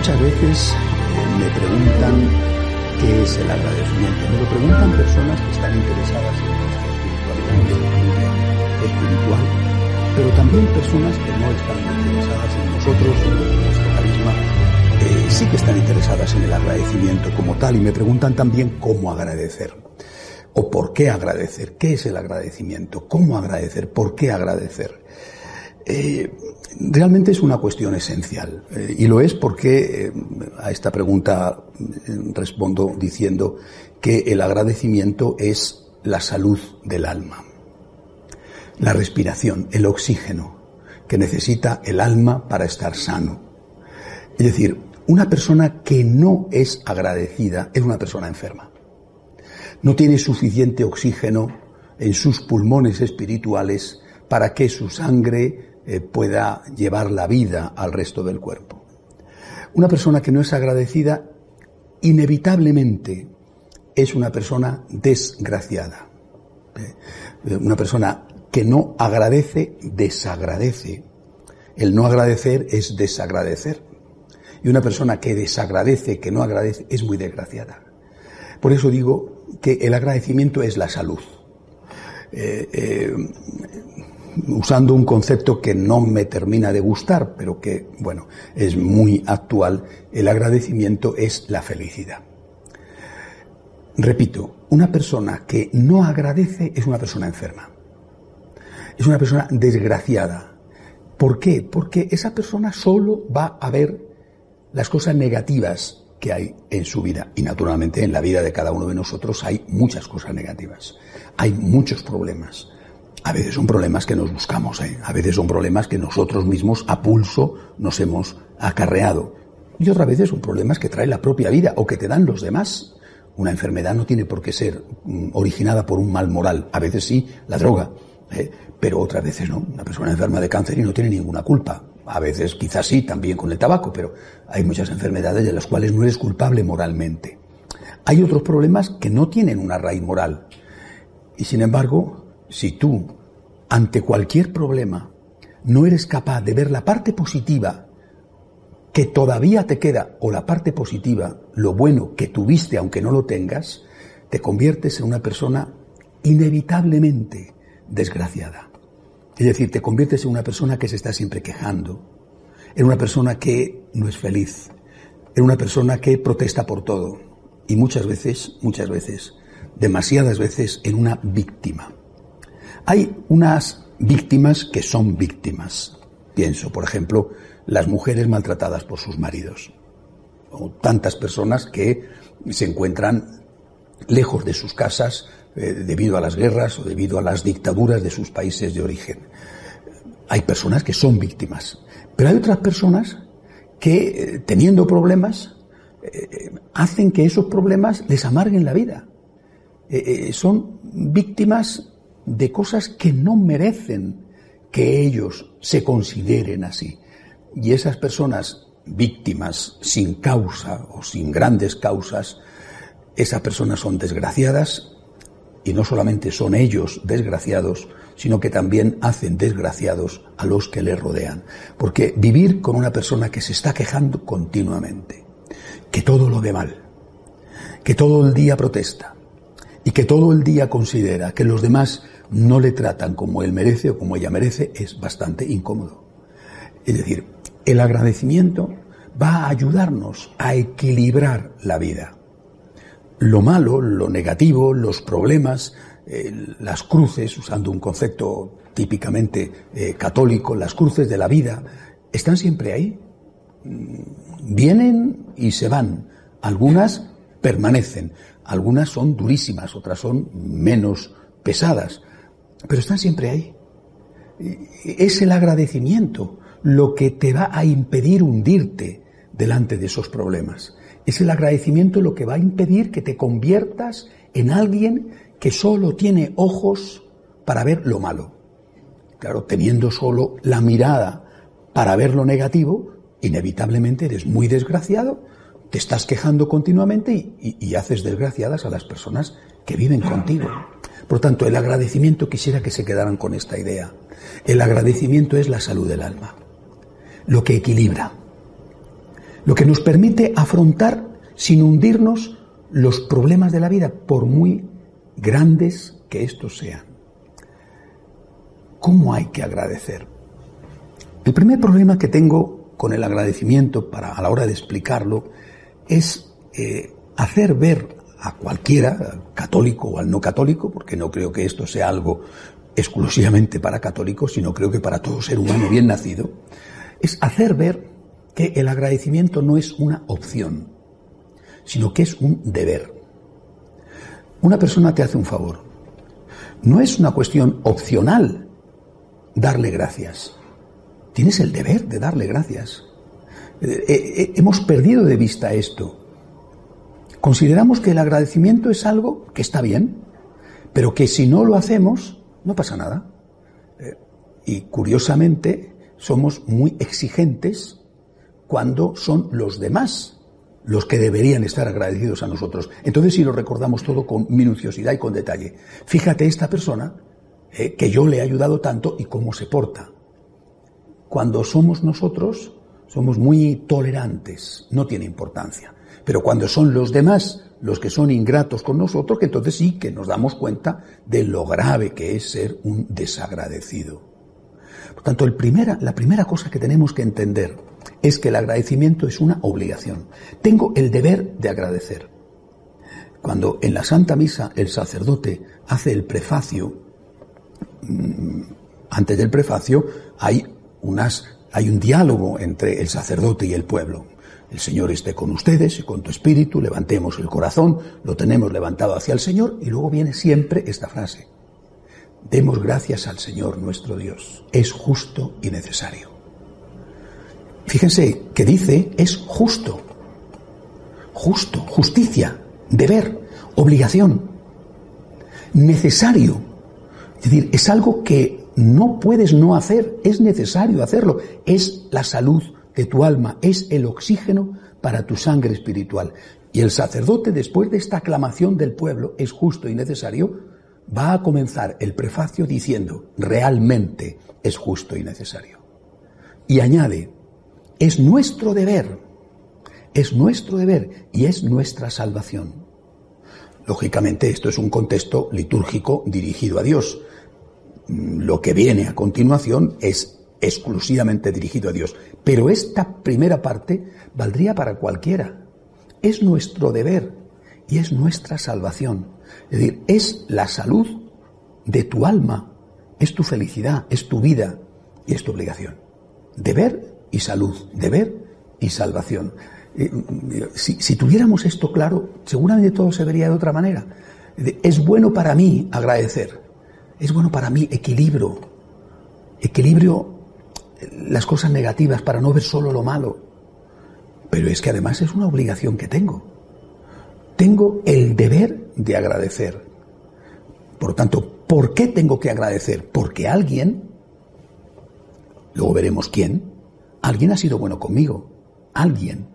Muchas veces eh, me preguntan qué es el agradecimiento. Me lo preguntan personas que están interesadas en nuestra espiritualidad, espiritual, pero también personas que no están interesadas en nosotros, en nuestro carisma, eh, sí que están interesadas en el agradecimiento como tal y me preguntan también cómo agradecer o por qué agradecer, qué es el agradecimiento, cómo agradecer, por qué agradecer. Eh, realmente es una cuestión esencial eh, y lo es porque eh, a esta pregunta respondo diciendo que el agradecimiento es la salud del alma, la respiración, el oxígeno que necesita el alma para estar sano. Es decir, una persona que no es agradecida es una persona enferma. No tiene suficiente oxígeno en sus pulmones espirituales para que su sangre eh, pueda llevar la vida al resto del cuerpo. Una persona que no es agradecida, inevitablemente es una persona desgraciada. Eh, una persona que no agradece, desagradece. El no agradecer es desagradecer. Y una persona que desagradece, que no agradece, es muy desgraciada. Por eso digo que el agradecimiento es la salud. Eh, usando un concepto que no me termina de gustar, pero que, bueno, es muy actual, el agradecimiento es la felicidad. Repito, una persona que no agradece es una persona enferma. Es una persona desgraciada. ¿Por qué? Porque esa persona solo va a ver las cosas negativas que hay en su vida. Y naturalmente en la vida de cada uno de nosotros hay muchas cosas negativas. Hay muchos problemas a veces son problemas que nos buscamos, ¿eh? a veces son problemas que nosotros mismos a pulso nos hemos acarreado. Y otras veces son problemas que trae la propia vida o que te dan los demás. Una enfermedad no tiene por qué ser mm, originada por un mal moral. A veces sí, la droga, ¿eh? pero otras veces no. Una persona enferma de cáncer y no tiene ninguna culpa. A veces quizás sí, también con el tabaco, pero hay muchas enfermedades de las cuales no eres culpable moralmente. Hay otros problemas que no tienen una raíz moral. Y sin embargo, si tú, ante cualquier problema, no eres capaz de ver la parte positiva que todavía te queda, o la parte positiva, lo bueno que tuviste aunque no lo tengas, te conviertes en una persona inevitablemente desgraciada. Es decir, te conviertes en una persona que se está siempre quejando, en una persona que no es feliz, en una persona que protesta por todo y muchas veces, muchas veces, demasiadas veces en una víctima. Hay unas víctimas que son víctimas. Pienso, por ejemplo, las mujeres maltratadas por sus maridos. O tantas personas que se encuentran lejos de sus casas eh, debido a las guerras o debido a las dictaduras de sus países de origen. Hay personas que son víctimas, pero hay otras personas que, eh, teniendo problemas, eh, hacen que esos problemas les amarguen la vida. son víctimas de cosas que no merecen que ellos se consideren así. Y esas personas víctimas sin causa o sin grandes causas, esas personas son desgraciadas y no solamente son ellos desgraciados, sino que también hacen desgraciados a los que les rodean. Porque vivir con una persona que se está quejando continuamente, que todo lo ve mal, que todo el día protesta, y que todo el día considera que los demás no le tratan como él merece o como ella merece, es bastante incómodo. Es decir, el agradecimiento va a ayudarnos a equilibrar la vida. Lo malo, lo negativo, los problemas, eh, las cruces, usando un concepto típicamente eh, católico, las cruces de la vida, están siempre ahí. Mm, vienen y se van. Algunas permanecen. Algunas son durísimas, otras son menos pesadas, pero están siempre ahí. Es el agradecimiento lo que te va a impedir hundirte delante de esos problemas. Es el agradecimiento lo que va a impedir que te conviertas en alguien que solo tiene ojos para ver lo malo. Claro, teniendo solo la mirada para ver lo negativo, inevitablemente eres muy desgraciado te estás quejando continuamente y, haces desgraciadas a las personas que viven contigo. Por tanto, el agradecimiento quisiera que se quedaran con esta idea. El agradecimiento es la salud del alma, lo que equilibra. lo que nos permite afrontar sin hundirnos los problemas de la vida, por muy grandes que estos sean. ¿Cómo hay que agradecer? El primer problema que tengo con el agradecimiento para a la hora de explicarlo es eh, hacer ver a cualquiera, católico o al no católico, porque no creo que esto sea algo exclusivamente para católicos, sino creo que para todo ser humano bien nacido, es hacer ver que el agradecimiento no es una opción, sino que es un deber. Una persona te hace un favor. No es una cuestión opcional darle gracias. Tienes el deber de darle gracias. Eh, eh, hemos perdido de vista esto. Consideramos que el agradecimiento es algo que está bien, pero que si no lo hacemos, no pasa nada. Eh, y curiosamente, somos muy exigentes cuando son los demás los que deberían estar agradecidos a nosotros. Entonces, si lo recordamos todo con minuciosidad y con detalle, fíjate esta persona que yo le he ayudado tanto y cómo se porta. Cuando somos nosotros, somos muy tolerantes, no tiene importancia. Pero cuando son los demás los que son ingratos con nosotros, que entonces sí que nos damos cuenta de lo grave que es ser un desagradecido. Por tanto, la primera cosa que tenemos que entender es que el agradecimiento es una obligación. Tengo el deber de agradecer. Cuando en la Santa Misa el sacerdote hace el prefacio, mm, antes del prefacio hay unas hay un diálogo entre el sacerdote y el pueblo. El Señor esté con ustedes y con tu espíritu, levantemos el corazón, lo tenemos levantado hacia el Señor y luego viene siempre esta frase. Demos gracias al Señor nuestro Dios. Es justo y necesario. Fíjense que dice es justo. Justo, justicia, deber, obligación, necesario. Es decir, es algo que no puedes no hacer, es necesario hacerlo. Es la salud de tu alma, es el oxígeno para tu sangre espiritual. Y el sacerdote, después de esta aclamación del pueblo, es justo y necesario, va a comenzar el prefacio diciendo, realmente es justo y necesario. Y añade, es nuestro deber, es nuestro deber y es nuestra salvación. Lógicamente esto es un contexto litúrgico dirigido a Dios. Lo que viene a continuación es exclusivamente dirigido a Dios. Pero esta primera parte valdría para cualquiera. Es nuestro deber y es nuestra salvación. Es decir, es la salud de tu alma, es tu felicidad, es tu vida y es tu obligación. Deber y salud, deber y salvación. Eh, si, si, tuviéramos esto claro, seguramente todo se vería de otra manera. Es bueno para mí agradecer, es bueno para mí equilibrio, equilibrio las cosas negativas para no ver solo lo malo. Pero es que además es una obligación que tengo. Tengo el deber de agradecer. Por lo tanto, ¿por qué tengo que agradecer? Porque alguien, luego veremos quién, alguien ha sido bueno conmigo. Alguien.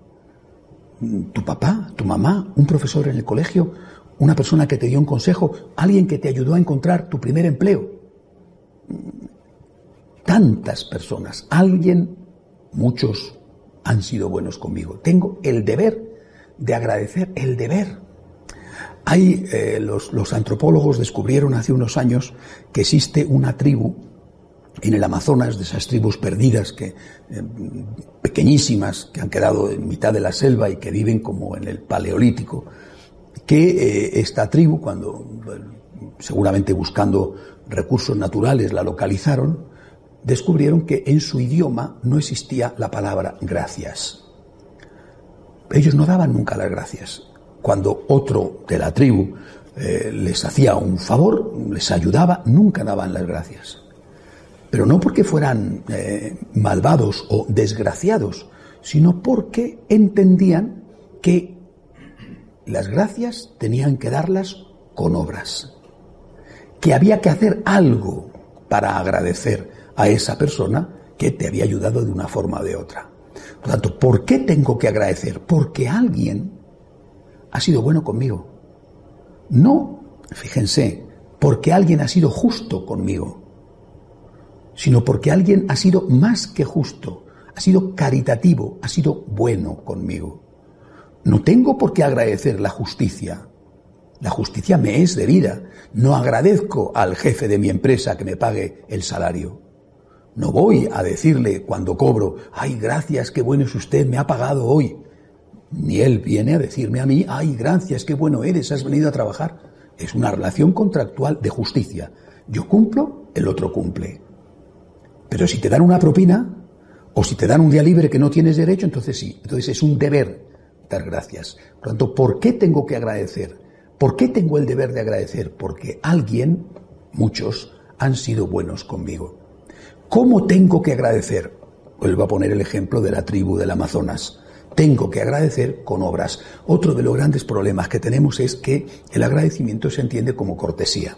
Tu papá, tu mamá, un profesor en el colegio, una persona que te dio un consejo, alguien que te ayudó a encontrar tu primer empleo tantas personas, alguien, muchos han sido buenos conmigo. Tengo el deber de agradecer, el deber. Hay, eh, los, antropólogos descubrieron hace unos años que existe una tribu en el Amazonas, de esas tribus perdidas, que, eh, pequeñísimas, que han quedado en mitad de la selva y que viven como en el Paleolítico, que eh, esta tribu, cuando seguramente buscando recursos naturales la localizaron, descubrieron que en su idioma no existía la palabra gracias. Ellos no daban nunca las gracias. Cuando otro de la tribu eh, les hacía un favor, les ayudaba, nunca daban las gracias. Pero no porque fueran eh, malvados o desgraciados, sino porque entendían que las gracias tenían que darlas con obras, que había que hacer algo para agradecer, a esa persona que te había ayudado de una forma o de otra. Por lo tanto, ¿por qué tengo que agradecer? Porque alguien ha sido bueno conmigo. No, fíjense, porque alguien ha sido justo conmigo, sino porque alguien ha sido más que justo, ha sido caritativo, ha sido bueno conmigo. No tengo por qué agradecer la justicia. La justicia me es debida. No agradezco al jefe de mi empresa que me pague el salario. No voy a decirle cuando cobro, ay, gracias, qué bueno es usted, me ha pagado hoy. Ni él viene a decirme a mí, ay, gracias, qué bueno eres, has venido a trabajar. Es una relación contractual de justicia. Yo cumplo, el otro cumple. Pero si te dan una propina, o si te dan un día libre que no tienes derecho, entonces sí. Entonces es un deber dar gracias. Por lo tanto, ¿por qué tengo que agradecer? ¿Por qué tengo el deber de agradecer? Porque alguien, muchos, han sido buenos conmigo. ¿Cómo tengo que agradecer? Vuelvo a poner el ejemplo de la tribu del Amazonas. Tengo que agradecer con obras. Otro de los grandes problemas que tenemos es que el agradecimiento se entiende como cortesía.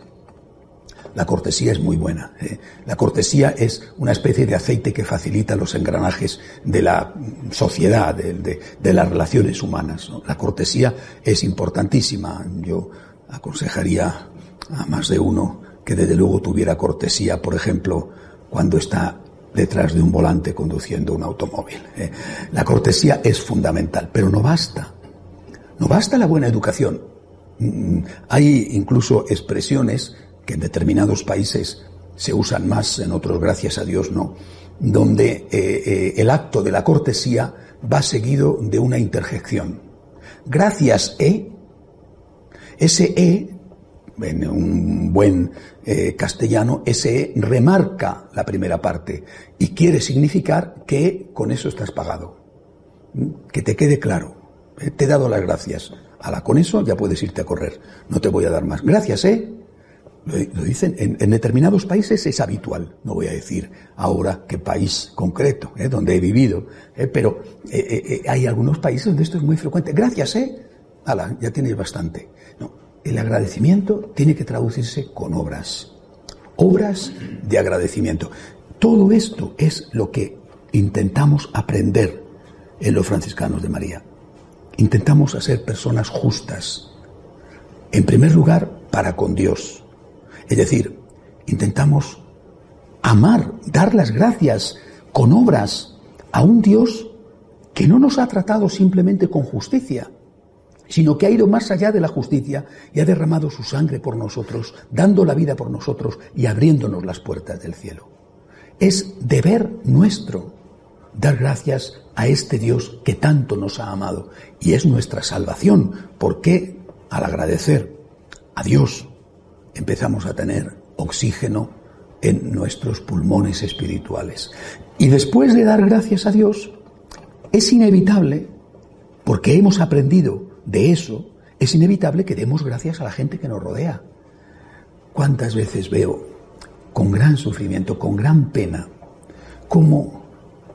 La cortesía es muy buena. ¿eh? La cortesía es una especie de aceite que facilita los engranajes de la sociedad, de, las relaciones humanas. La cortesía es importantísima. Yo aconsejaría a más de uno que desde luego tuviera cortesía, por ejemplo, cuando está detrás de un volante conduciendo un automóvil. ¿eh? La cortesía es fundamental, pero no basta. No basta la buena educación. Mm, hay incluso expresiones que en determinados países se usan más, en otros, gracias a Dios, no, donde eh, eh, el acto de la cortesía va seguido de una interjección. Gracias, E. Ese E, en un buen castellano, ese E remarca la primera parte y quiere significar que con eso estás pagado. Que te quede claro. Te he dado las gracias. Ala, con eso ya puedes irte a correr. No te voy a dar más. Gracias, ¿eh? Lo dicen, en, determinados países es habitual, no voy a decir ahora qué país concreto, ¿eh? donde he vivido, ¿eh? pero eh, hay algunos países donde esto es muy frecuente. Gracias, ¿eh? Ala, ya tienes bastante. No, el agradecimiento tiene que traducirse con obras, obras de agradecimiento. Todo esto es lo que intentamos aprender en los franciscanos de María. Intentamos hacer personas justas, en primer lugar, para con Dios es decir, intentamos amar, dar las gracias con obras a un Dios que no nos ha tratado simplemente con justicia, sino que ha ido más allá de la justicia y ha derramado su sangre por nosotros, dando la vida por nosotros y abriéndonos las puertas del cielo. Es deber nuestro dar gracias a este Dios que tanto nos ha amado y es nuestra salvación, porque al agradecer a Dios empezamos a tener oxígeno en nuestros pulmones espirituales. Y después de dar gracias a Dios, es inevitable, porque hemos aprendido de eso, es inevitable que demos gracias a la gente que nos rodea. ¿Cuántas veces veo con gran sufrimiento, con gran pena, cómo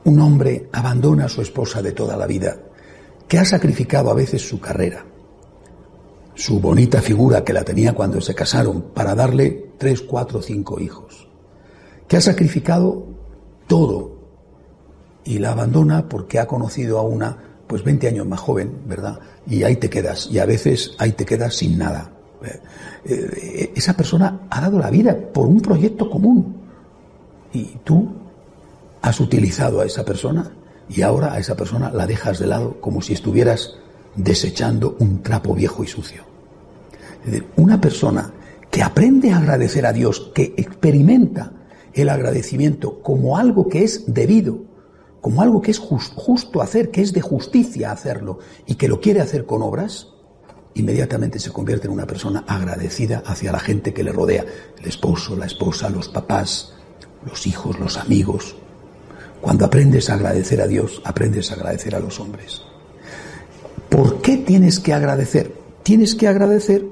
un hombre abandona a su esposa de toda la vida, que ha sacrificado a veces su carrera, su bonita figura que la tenía cuando se casaron para darle tres, cuatro, cinco hijos, que ha sacrificado todo y la abandona porque ha conocido a una, pues 20 años más joven, ¿verdad? Y ahí te quedas, y a veces ahí te quedas sin nada. Eh, eh, esa persona ha dado la vida por un proyecto común y tú has utilizado a esa persona y ahora a esa persona la dejas de lado como si estuvieras desechando un trapo viejo y sucio. Es decir, una persona que aprende a agradecer a Dios, que experimenta el agradecimiento como algo que es debido, como algo que es justo hacer, que es de justicia hacerlo y que lo quiere hacer con obras, inmediatamente se convierte en una persona agradecida hacia la gente que le rodea, el esposo, la esposa, los papás, los hijos, los amigos. Cuando aprendes a agradecer a Dios, aprendes a agradecer a los hombres. ¿Por qué tienes que agradecer? Tienes que agradecer,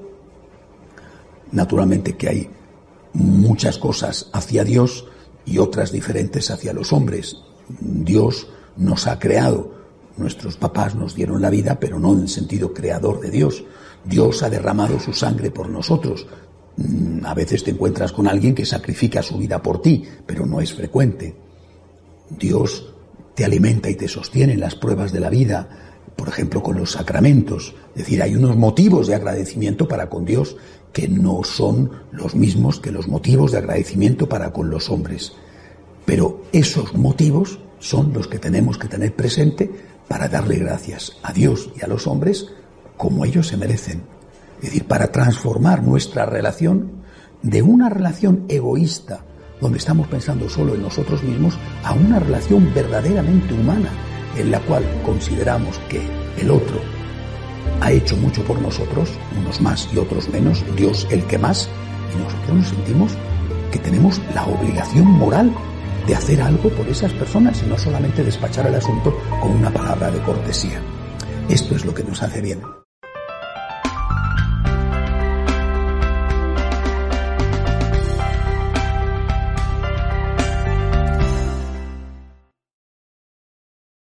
naturalmente que hay muchas cosas hacia Dios y otras diferentes hacia los hombres. Dios nos ha creado, nuestros papás nos dieron la vida, pero no en el sentido creador de Dios. Dios ha derramado su sangre por nosotros. Mm, a veces te encuentras con alguien que sacrifica su vida por ti, pero no es frecuente. Dios te alimenta y te sostiene en las pruebas de la vida, por ejemplo, con los sacramentos. Es decir, hay unos motivos de agradecimiento para con Dios que no son los mismos que los motivos de agradecimiento para con los hombres. Pero esos motivos son los que tenemos que tener presente para darle gracias a Dios y a los hombres como ellos se merecen. Es decir, para transformar nuestra relación de una relación egoísta, donde estamos pensando solo en nosotros mismos, a una relación verdaderamente humana, en la cual consideramos que el otro ha hecho mucho por nosotros, unos más y otros menos, Dios el que más, y nosotros nos sentimos que tenemos la obligación moral de hacer algo por esas personas y no solamente despachar el asunto con una palabra de cortesía. Esto es lo que nos hace bien.